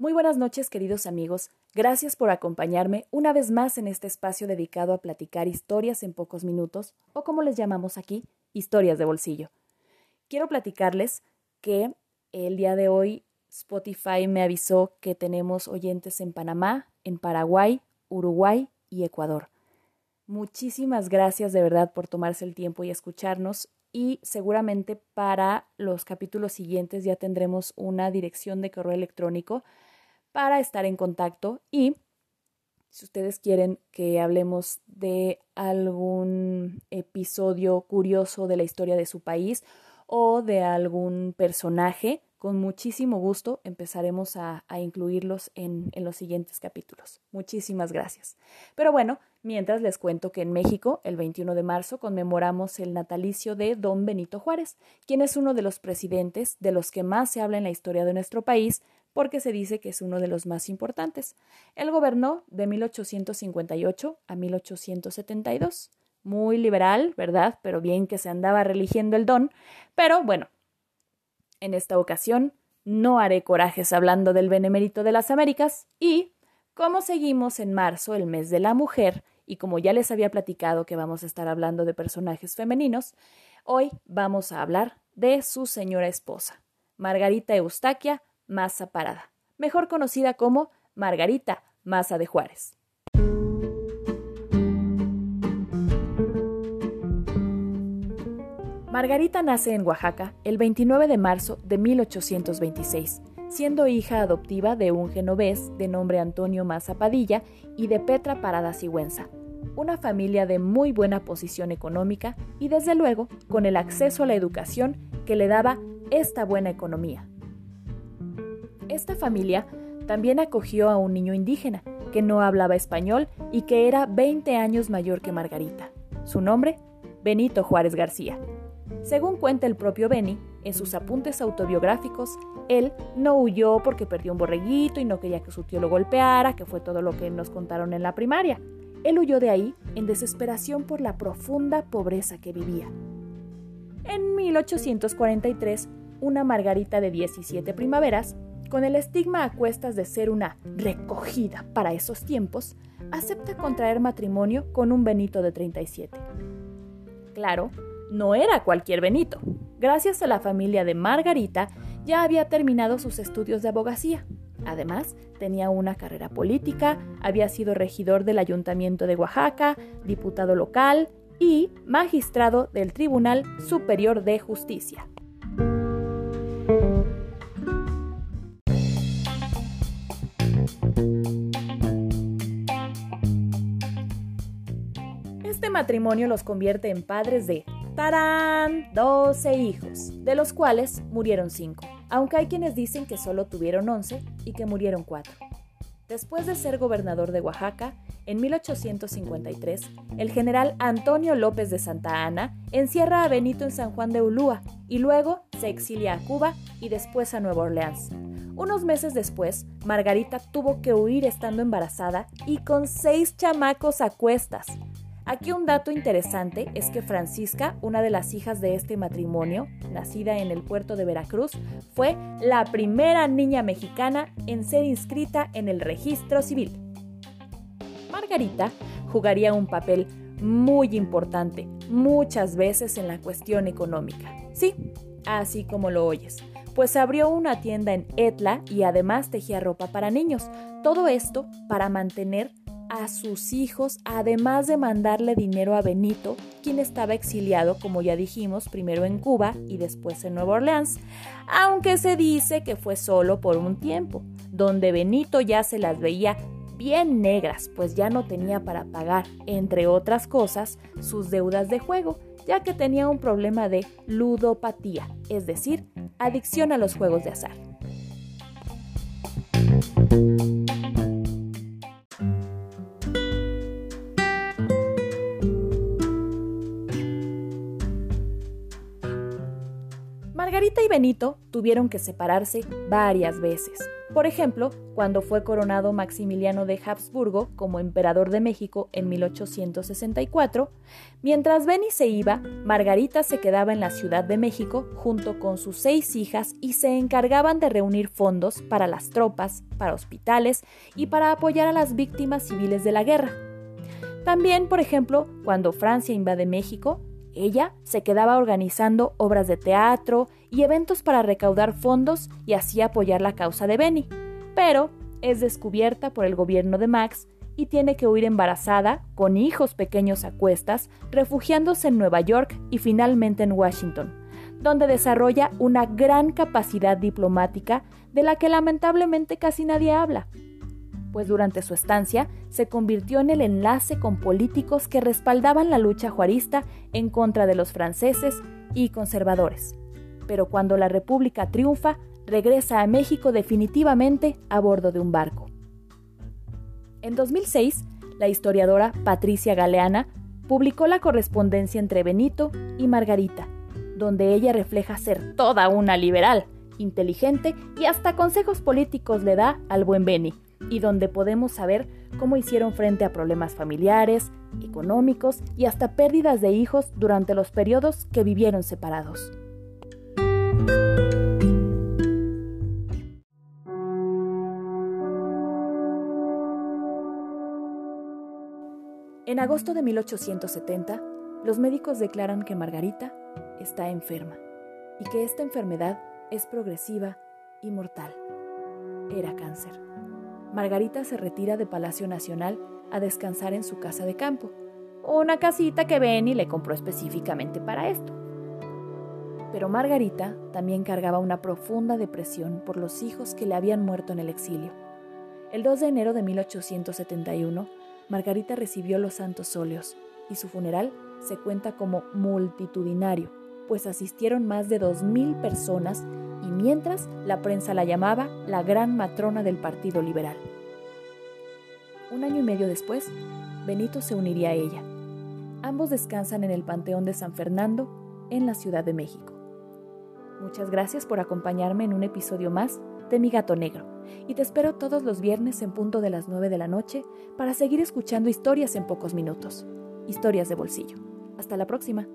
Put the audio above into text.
Muy buenas noches, queridos amigos. Gracias por acompañarme una vez más en este espacio dedicado a platicar historias en pocos minutos, o como les llamamos aquí, historias de bolsillo. Quiero platicarles que el día de hoy Spotify me avisó que tenemos oyentes en Panamá, en Paraguay, Uruguay y Ecuador. Muchísimas gracias de verdad por tomarse el tiempo y escucharnos y seguramente para los capítulos siguientes ya tendremos una dirección de correo electrónico para estar en contacto y si ustedes quieren que hablemos de algún episodio curioso de la historia de su país o de algún personaje, con muchísimo gusto empezaremos a, incluirlos en, en, los siguientes capítulos. Muchísimas gracias. Pero bueno, mientras les cuento que en México, el 21 de marzo, conmemoramos el natalicio de don Benito Juárez, quien es uno de los presidentes de los que más se habla en la historia de nuestro país, porque se dice que es uno de los más importantes. Él gobernó de 1858 a 1872. Muy liberal, ¿verdad? Pero bien que se andaba religiendo el don. Pero bueno, en esta ocasión no haré corajes hablando del benemérito de las Américas y, como seguimos en marzo, el mes de la mujer, y como ya les había platicado que vamos a estar hablando de personajes femeninos, hoy vamos a hablar de su señora esposa, Margarita Eustaquia Maza Parada, mejor conocida como Margarita Maza de Juárez. Margarita nace en Oaxaca el 29 de marzo de 1826, siendo hija adoptiva de un genovés de nombre Antonio Maza Padilla y de Petra Parada Sigüenza, una familia de muy buena posición económica y desde luego con el acceso a la educación que le daba esta buena economía. Esta familia también acogió a un niño indígena que no hablaba español y que era 20 años mayor que Margarita. Su nombre, Benito Juárez García. Según cuenta el propio Beni, en sus apuntes autobiográficos, él no huyó porque perdió un borreguito y no quería que su tío lo golpeara, que fue todo lo que nos contaron en la primaria. Él huyó de ahí en desesperación por la profunda pobreza que vivía. En 1843, una Margarita de 17 primaveras con el estigma a cuestas de ser una recogida para esos tiempos, acepta contraer matrimonio con un Benito de 37. Claro, no era cualquier Benito. Gracias a la familia de Margarita, ya había terminado sus estudios de abogacía. Además, tenía una carrera política, había sido regidor del Ayuntamiento de Oaxaca, diputado local y magistrado del Tribunal Superior de Justicia. matrimonio los convierte en padres de ¡Tarán! 12 hijos, de los cuales murieron 5, aunque hay quienes dicen que solo tuvieron 11 y que murieron 4. Después de ser gobernador de Oaxaca, en 1853, el general Antonio López de Santa Ana encierra a Benito en San Juan de Ulúa y luego se exilia a Cuba y después a Nueva Orleans. Unos meses después, Margarita tuvo que huir estando embarazada y con seis chamacos a cuestas. Aquí un dato interesante es que Francisca, una de las hijas de este matrimonio, nacida en el puerto de Veracruz, fue la primera niña mexicana en ser inscrita en el registro civil. Margarita jugaría un papel muy importante muchas veces en la cuestión económica. Sí, así como lo oyes, pues abrió una tienda en Etla y además tejía ropa para niños. Todo esto para mantener a sus hijos, además de mandarle dinero a Benito, quien estaba exiliado, como ya dijimos, primero en Cuba y después en Nueva Orleans, aunque se dice que fue solo por un tiempo, donde Benito ya se las veía bien negras, pues ya no tenía para pagar, entre otras cosas, sus deudas de juego, ya que tenía un problema de ludopatía, es decir, adicción a los juegos de azar. Margarita y Benito tuvieron que separarse varias veces. Por ejemplo, cuando fue coronado Maximiliano de Habsburgo como emperador de México en 1864, mientras Beni se iba, Margarita se quedaba en la Ciudad de México junto con sus seis hijas y se encargaban de reunir fondos para las tropas, para hospitales y para apoyar a las víctimas civiles de la guerra. También, por ejemplo, cuando Francia invade México, ella se quedaba organizando obras de teatro y eventos para recaudar fondos y así apoyar la causa de Benny. Pero es descubierta por el gobierno de Max y tiene que huir embarazada, con hijos pequeños a cuestas, refugiándose en Nueva York y finalmente en Washington, donde desarrolla una gran capacidad diplomática de la que lamentablemente casi nadie habla pues durante su estancia se convirtió en el enlace con políticos que respaldaban la lucha juarista en contra de los franceses y conservadores. Pero cuando la República triunfa, regresa a México definitivamente a bordo de un barco. En 2006, la historiadora Patricia Galeana publicó la correspondencia entre Benito y Margarita, donde ella refleja ser toda una liberal, inteligente y hasta consejos políticos le da al buen Beni y donde podemos saber cómo hicieron frente a problemas familiares, económicos y hasta pérdidas de hijos durante los periodos que vivieron separados. En agosto de 1870, los médicos declaran que Margarita está enferma y que esta enfermedad es progresiva y mortal. Era cáncer. Margarita se retira de Palacio Nacional a descansar en su casa de campo, una casita que Benny le compró específicamente para esto. Pero Margarita también cargaba una profunda depresión por los hijos que le habían muerto en el exilio. El 2 de enero de 1871, Margarita recibió los santos óleos y su funeral se cuenta como multitudinario, pues asistieron más de 2.000 personas mientras la prensa la llamaba la gran matrona del Partido Liberal. Un año y medio después, Benito se uniría a ella. Ambos descansan en el Panteón de San Fernando, en la Ciudad de México. Muchas gracias por acompañarme en un episodio más de Mi Gato Negro, y te espero todos los viernes en punto de las 9 de la noche para seguir escuchando historias en pocos minutos. Historias de bolsillo. Hasta la próxima.